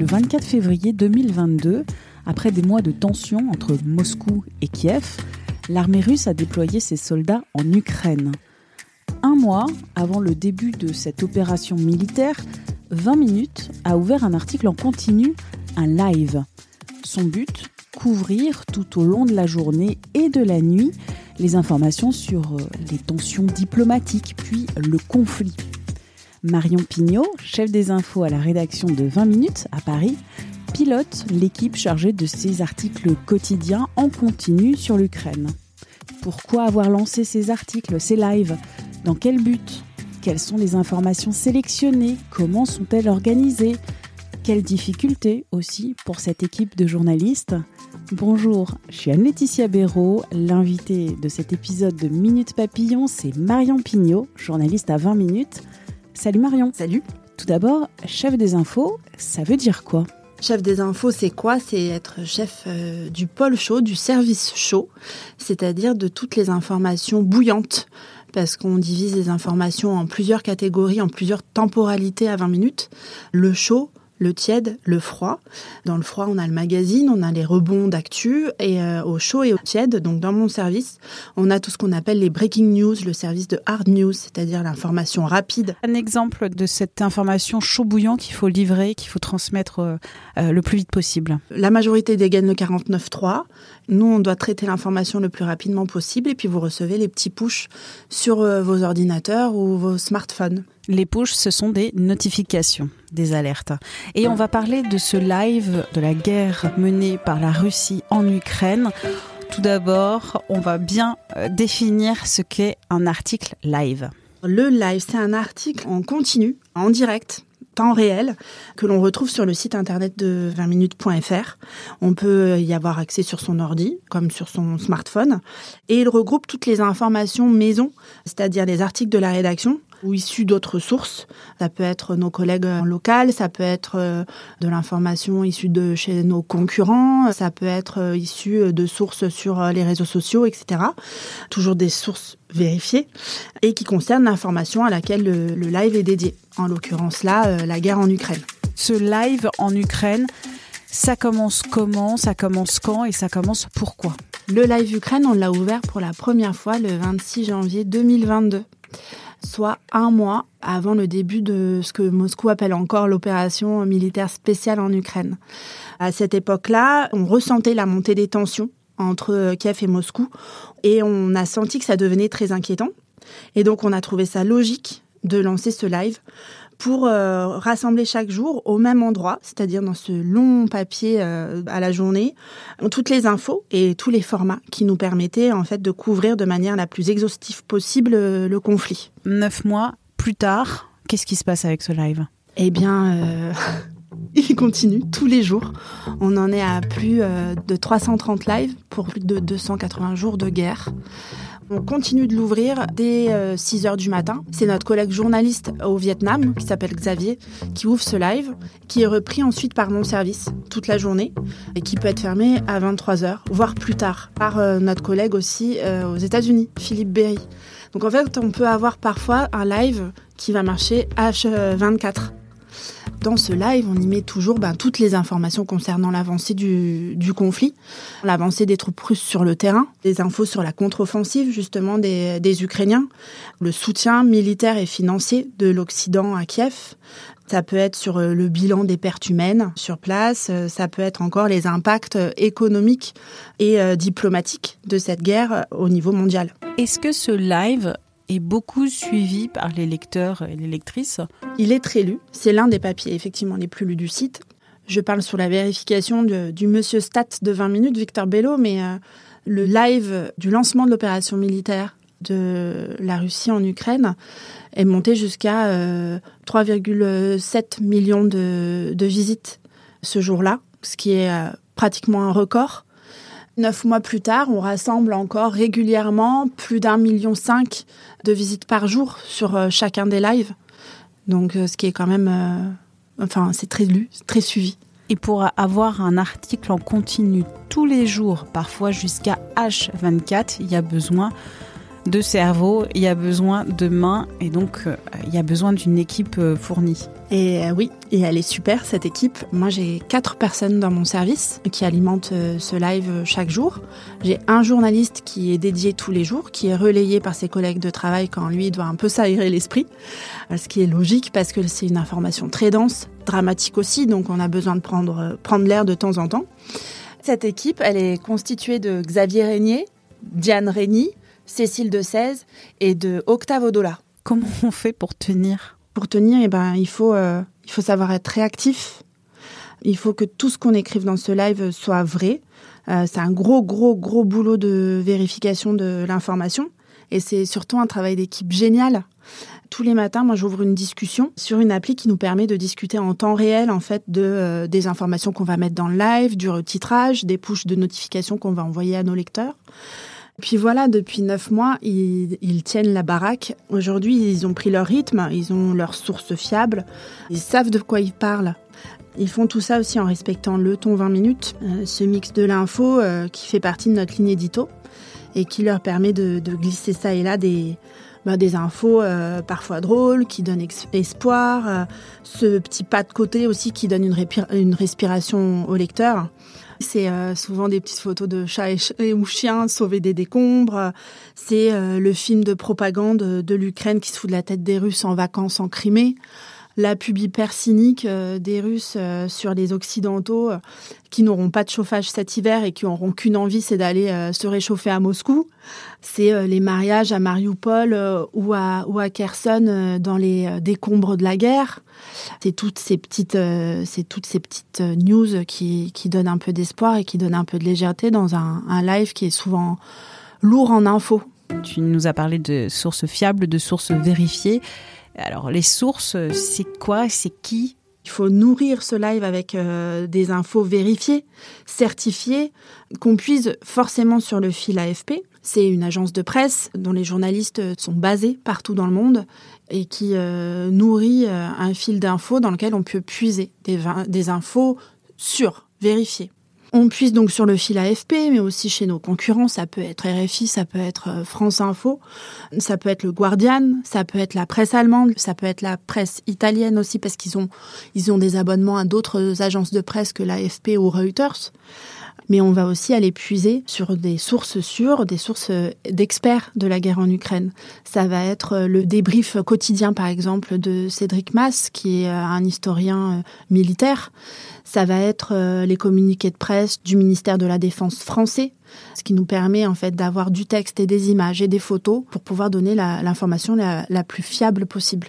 Le 24 février 2022, après des mois de tension entre Moscou et Kiev, l'armée russe a déployé ses soldats en Ukraine. Un mois avant le début de cette opération militaire, 20 minutes a ouvert un article en continu, un live. Son but couvrir tout au long de la journée et de la nuit les informations sur euh, les tensions diplomatiques puis le conflit. Marion Pignot, chef des infos à la rédaction de 20 minutes à Paris, pilote l'équipe chargée de ces articles quotidiens en continu sur l'Ukraine. Pourquoi avoir lancé ces articles, ces lives? Dans quel but? Quelles sont les informations sélectionnées? Comment sont-elles organisées? Quelles difficultés aussi pour cette équipe de journalistes? Bonjour, je suis Anne-Laetitia Béraud. L'invité de cet épisode de Minute Papillon, c'est Marion Pignot, journaliste à 20 minutes. Salut Marion. Salut. Tout d'abord, chef des infos, ça veut dire quoi? Chef des infos, c'est quoi? C'est être chef euh, du pôle chaud, du service chaud, c'est-à-dire de toutes les informations bouillantes, parce qu'on divise les informations en plusieurs catégories, en plusieurs temporalités à 20 minutes. Le chaud, le tiède, le froid. Dans le froid, on a le magazine, on a les rebonds d'actu, et euh, au chaud et au tiède, donc dans mon service, on a tout ce qu'on appelle les breaking news, le service de hard news, c'est-à-dire l'information rapide. Un exemple de cette information chaud bouillant qu'il faut livrer, qu'il faut transmettre euh, euh, le plus vite possible. La majorité dégaine le 49.3. Nous, on doit traiter l'information le plus rapidement possible, et puis vous recevez les petits push sur vos ordinateurs ou vos smartphones. Les push, ce sont des notifications, des alertes. Et on va parler de ce live de la guerre menée par la Russie en Ukraine. Tout d'abord, on va bien euh, définir ce qu'est un article live. Le live, c'est un article en continu, en direct, temps réel, que l'on retrouve sur le site internet de 20minutes.fr. On peut y avoir accès sur son ordi, comme sur son smartphone. Et il regroupe toutes les informations maison, c'est-à-dire les articles de la rédaction, ou issus d'autres sources. Ça peut être nos collègues en local, ça peut être euh, de l'information issue de chez nos concurrents, ça peut être euh, issu de sources sur euh, les réseaux sociaux, etc. Toujours des sources vérifiées et qui concernent l'information à laquelle le, le live est dédié. En l'occurrence là, la guerre en Ukraine. Ce live en Ukraine, ça commence comment, ça commence quand et ça commence pourquoi? Le live Ukraine, on l'a ouvert pour la première fois le 26 janvier 2022 soit un mois avant le début de ce que Moscou appelle encore l'opération militaire spéciale en Ukraine. À cette époque-là, on ressentait la montée des tensions entre Kiev et Moscou et on a senti que ça devenait très inquiétant. Et donc on a trouvé ça logique de lancer ce live pour euh, rassembler chaque jour au même endroit, c'est-à-dire dans ce long papier euh, à la journée, toutes les infos et tous les formats qui nous permettaient en fait de couvrir de manière la plus exhaustive possible euh, le conflit. Neuf mois plus tard, qu'est-ce qui se passe avec ce live? Eh bien, il continue tous les jours. On en est à plus de 330 lives pour plus de 280 jours de guerre. On continue de l'ouvrir dès 6 euh, heures du matin. C'est notre collègue journaliste au Vietnam, qui s'appelle Xavier, qui ouvre ce live, qui est repris ensuite par mon service toute la journée et qui peut être fermé à 23 heures, voire plus tard, par euh, notre collègue aussi euh, aux États-Unis, Philippe Berry. Donc en fait, on peut avoir parfois un live qui va marcher H24. Dans ce live, on y met toujours ben, toutes les informations concernant l'avancée du, conflit, l'avancée des troupes russes sur le terrain, des infos sur la contre-offensive justement des, des Ukrainiens, le soutien militaire et financier de l'Occident à Kiev, ça peut être sur le bilan des pertes humaines sur place, ça peut être encore les impacts économiques et euh, diplomatiques de cette guerre au niveau mondial. Est-ce que ce live est beaucoup suivi par les lecteurs et les lectrices. Il est très lu. C'est l'un des papiers effectivement les plus lus du site. Je parle sur la vérification du monsieur Stat de 20 minutes, Victor Bello, mais euh, le live du lancement de l'opération militaire de la Russie en Ukraine est monté jusqu'à 3,7 millions de, de, visites ce jour-là, ce qui est pratiquement un record. Neuf mois plus tard, on rassemble encore régulièrement plus d'un million cinq de visites par jour sur euh, chacun des lives. Donc, euh, ce qui est quand même, euh, enfin, c'est très lu, très suivi. Et pour avoir un article en continu tous les jours, parfois jusqu'à H24, il y a besoin de cerveau, il y a besoin de mains et donc il y a besoin d'une équipe fournie. Et euh, oui, et elle est super cette équipe. Moi j'ai quatre personnes dans mon service qui alimentent euh, ce live euh, chaque jour. J'ai un journaliste qui est dédié tous les jours, qui est relayé par ses collègues de travail quand lui doit un peu s'aérer l'esprit. Ce qui est logique parce que c'est une information très dense, dramatique aussi, donc on a besoin de prendre, prendre l'air de temps en temps. Cette équipe, elle est constituée de Xavier Régnier, Diane Régny, Cécile de 16 et de Octave Odola. Comment on fait pour tenir? Pour tenir, eh ben, il, faut, euh, il faut savoir être réactif. Il faut que tout ce qu'on écrive dans ce live soit vrai. Euh, c'est un gros, gros, gros boulot de vérification de l'information. Et c'est surtout un travail d'équipe génial. Tous les matins, moi, j'ouvre une discussion sur une appli qui nous permet de discuter en temps réel, en fait, de euh, des informations qu'on va mettre dans le live, du retitrage, des pushes de notifications qu'on va envoyer à nos lecteurs. Puis voilà, depuis neuf mois, ils, tiennent la baraque. Aujourd'hui, ils ont pris leur rythme, ils ont leurs sources fiables, ils savent de quoi ils parlent. Ils font tout ça aussi en respectant le ton 20 minutes, euh, ce mix de l'info euh, qui fait partie de notre ligne édito et qui leur permet de, glisser ça et là des, des infos euh, parfois drôles, qui donnent espoir, ce petit pas de côté aussi qui donne une respiration au lecteur. C'est euh, souvent des petites photos de chats et, chiens sauvés des décombres. C'est euh, le film de propagande de l'Ukraine qui se fout de la tête des Russes en vacances en Crimée. La pub hyper cynique euh, des Russes sur les Occidentaux qui n'auront pas de chauffage cet hiver et qui n'auront qu'une envie, c'est d'aller se réchauffer à Moscou. C'est les mariages à Mariupol ou à, Kherson dans les décombres de la guerre. C'est toutes ces petites, euh, c'est toutes ces petites euh, news qui, qui donnent un peu d'espoir et qui donnent un peu de légèreté dans un, un live qui est souvent lourd en infos. Tu nous as parlé de sources fiables, de sources vérifiées. Alors les sources, c'est quoi? C'est qui? Il faut nourrir ce live avec euh, des infos vérifiées, certifiées, qu'on puise forcément sur le fil AFP. C'est une agence de presse dont les journalistes sont basés partout dans le monde et qui euh, nourrit euh, un fil d'infos dans lequel on peut puiser des infos sûres, vérifiées. On puise donc sur le fil AFP, mais aussi chez nos concurrents. Ça peut être RFI, ça peut être euh, France Info, ça peut être le Guardian, ça peut être la presse allemande, ça peut être la presse italienne aussi parce qu'ils ont ils ont des abonnements à d'autres agences de presse que l'AFP ou Reuters mais on va aussi aller puiser sur des sources sûres, des sources d'experts de la guerre en Ukraine. Ça va être le débrief quotidien, par exemple, de Cédric Mass, qui est euh, un historien euh, militaire. Ça va être euh, les communiqués de presse du ministère de la Défense français, ce qui nous permet en fait d'avoir du texte et des images et des photos pour pouvoir donner l'information la, plus fiable possible.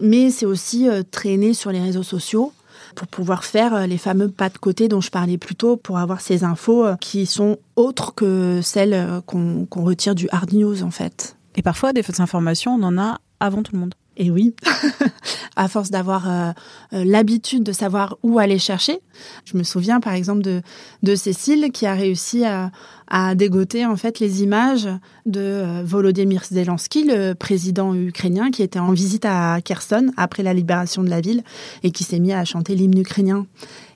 Mais c'est aussi traîner sur les réseaux sociaux pour pouvoir faire euh, les fameux pas de côté dont je parlais plus tôt, pour avoir ces infos euh, qui sont autres que celles euh, qu'on retire du hard news en fait. Et parfois, des fausses informations, on en a avant tout le monde. Et oui, à force d'avoir euh, euh, l'habitude de savoir où aller chercher. Je me souviens par exemple de, de Cécile qui a réussi à, à dégoter en fait les images de euh, Volodymyr Zelensky, le président ukrainien qui était en visite à Kherson après la libération de la ville et qui s'est mis à chanter l'hymne ukrainien.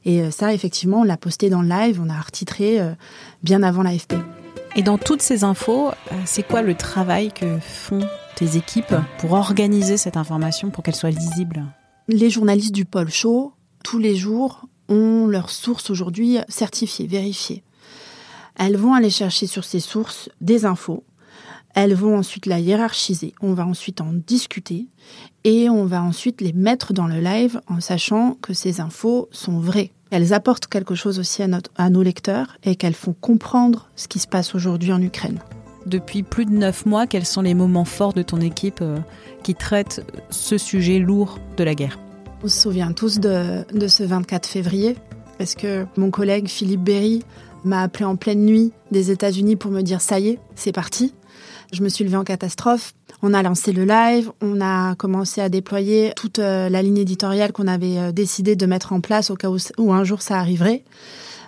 Et ça, effectivement, on l'a posté dans le live, on a retitré bien avant l'AFP. Et dans toutes ces infos, c'est quoi le travail que font tes équipes pour organiser cette information pour qu'elle soit lisible Les journalistes du pôle chaud, tous les jours, ont leurs sources aujourd'hui certifiées, vérifiées. Elles vont aller chercher sur ces sources des infos. Elles vont ensuite la hiérarchiser. On va ensuite en discuter et on va ensuite les mettre dans le live en sachant que ces infos sont vraies. Elles apportent quelque chose aussi à, à nos lecteurs et qu'elles font comprendre ce qui se passe aujourd'hui en Ukraine depuis plus de neuf mois, quels sont les moments forts de ton équipe euh, qui traitent ce sujet lourd de la guerre? On se souvient tous de, ce 24 février, parce que mon collègue Philippe Berry m'a appelé en pleine nuit des États-Unis pour me dire ça y est, c'est parti. Je me suis levée en catastrophe. On a lancé le live, on a commencé à déployer toute euh, la ligne éditoriale qu'on avait euh, décidé de mettre en place au cas où, un jour ça arriverait.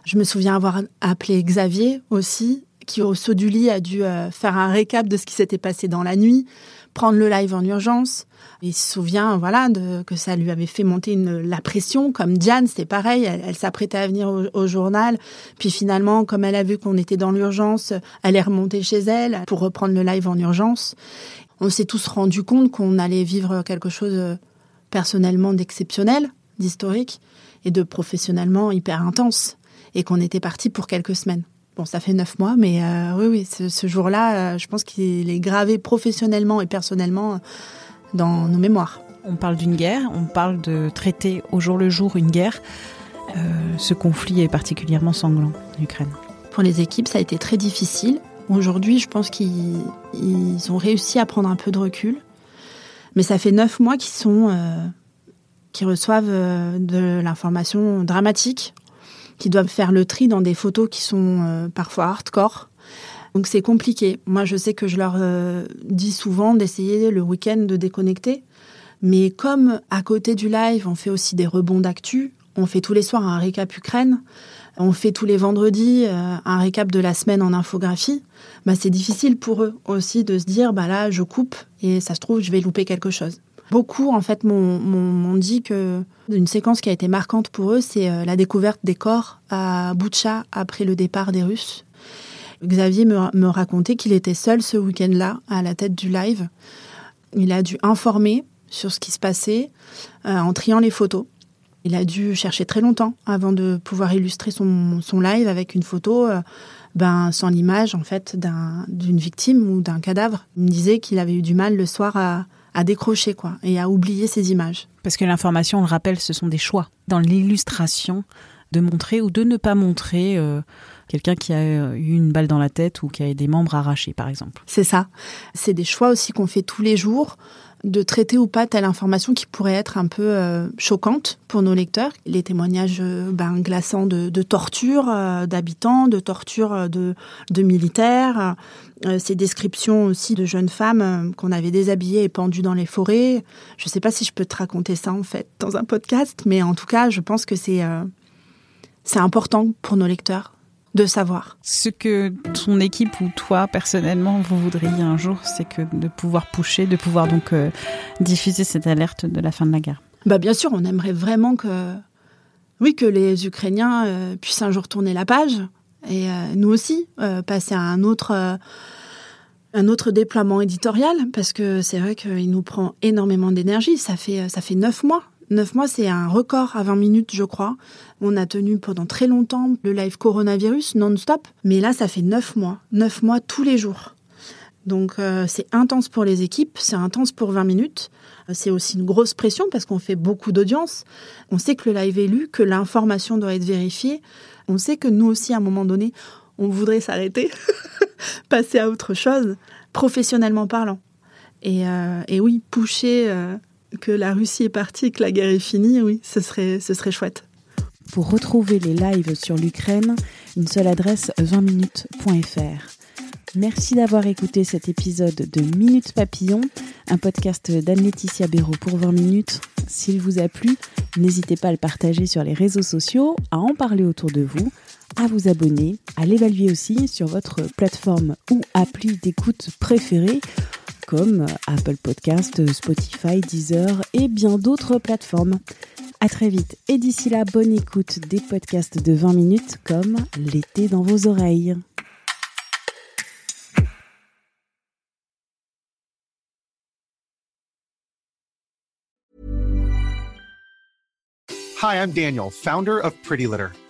Je me souviens avoir appelé Xavier aussi, qui au saut du lit a dû euh, faire un récap de ce qui s'était passé dans la nuit, prendre le live en urgence. Il se souvient, voilà, de, que ça lui avait fait monter la pression. Comme Diane, c'était pareil. Elle, s'apprêtait à venir au, journal. Puis finalement, comme elle a vu qu'on était dans l'urgence, elle est remontée chez elle pour reprendre le live en urgence. On s'est tous rendu compte qu'on allait vivre quelque chose euh, personnellement d'exceptionnel, d'historique, et de professionnellement hyper intense. Et qu'on était parti pour quelques semaines. Bon, ça fait neuf mois, mais euh, oui, oui, ce, ce jour-là, euh, je pense qu'il est gravé professionnellement et personnellement dans nos mémoires. On parle d'une guerre, on parle de traiter au jour le jour une guerre. Euh, ce conflit est particulièrement sanglant en Ukraine. Pour les équipes, ça a été très difficile. Aujourd'hui, je pense qu'ils ont réussi à prendre un peu de recul. Mais ça fait neuf mois qu'ils sont, euh, qu'ils reçoivent euh, de l'information dramatique, qu'ils doivent faire le tri dans des photos qui sont parfois hardcore, donc c'est compliqué. Moi, je sais que je leur euh, dis souvent d'essayer le week-end de déconnecter. Mais comme à côté du live, on fait aussi des rebonds d'actu, on fait tous les soirs un récap Ukraine, on fait tous les vendredis euh, un récap de la semaine en infographie, bah c'est difficile pour eux aussi de se dire bah là je coupe et ça se trouve je vais louper quelque chose. Beaucoup en fait m'ont dit que une séquence qui a été marquante pour eux, c'est euh, la découverte des corps à Boutcha après le départ des Russes. Xavier me, racontait qu'il était seul ce week-end-là à la tête du live. Il a dû informer sur ce qui se passait euh, en triant les photos. Il a dû chercher très longtemps avant de pouvoir illustrer son, live avec une photo euh, ben, sans l'image en fait d'une victime ou d'un cadavre. Il me disait qu'il avait eu du mal le soir à, décrocher quoi et à oublier ces images. Parce que l'information, on le rappelle, ce sont des choix dans l'illustration de montrer ou de ne pas montrer. Euh, quelqu'un qui a euh, eu une balle dans la tête ou qui a des membres arrachés, par exemple. C'est ça. C'est des choix aussi qu'on fait tous les jours de traiter ou pas telle information qui pourrait être un peu euh, choquante pour nos lecteurs. Les témoignages euh, ben, glaçants de, torture d'habitants, de torture de, de militaires, ces descriptions aussi de jeunes femmes qu'on avait déshabillées et pendues dans les forêts. Je ne sais pas si je peux te raconter ça en fait dans un podcast, mais en tout cas, je pense que c'est c'est important pour nos lecteurs de savoir. Ce que ton équipe ou toi personnellement vous voudriez un jour, c'est que de pouvoir pusher, de pouvoir donc euh, diffuser cette alerte de la fin de la guerre. Bah bien sûr, on aimerait vraiment que oui que les Ukrainiens euh, puissent un jour tourner la page et euh, nous aussi passer à un autre un autre déploiement éditorial parce que c'est vrai qu'il nous prend énormément d'énergie. Ça fait ça fait neuf mois Neuf mois, c'est un record à 20 minutes, je crois. On a tenu pendant très longtemps le live coronavirus non-stop. Mais là, ça fait neuf mois. Neuf mois tous les jours. Donc euh, c'est intense pour les équipes, c'est intense pour 20 minutes. Euh, c'est aussi une grosse pression parce qu'on fait beaucoup d'audience. On sait que le live est lu, que l'information doit être vérifiée. On sait que nous aussi, à un moment donné, on voudrait s'arrêter, passer à autre chose, professionnellement parlant. Et, euh, et oui, pousser que la Russie est partie et que la guerre est finie, oui, ce serait, ce serait chouette. Pour retrouver les lives sur l'Ukraine, une seule adresse 20minutes.fr. Merci d'avoir écouté cet épisode de Minutes Papillon, un podcast d'Anne-Laetitia Béraud pour 20 minutes. S'il vous a plu, n'hésitez pas à le partager sur les réseaux sociaux, à en parler autour de vous, à vous abonner, à l'évaluer aussi sur votre plateforme ou appli d'écoute préférée comme Apple Podcast, Spotify, Deezer et bien d'autres plateformes. À très vite et d'ici là, bonne écoute des podcasts de 20 minutes comme l'été dans vos oreilles. Hi, I'm Daniel, founder of Pretty Litter.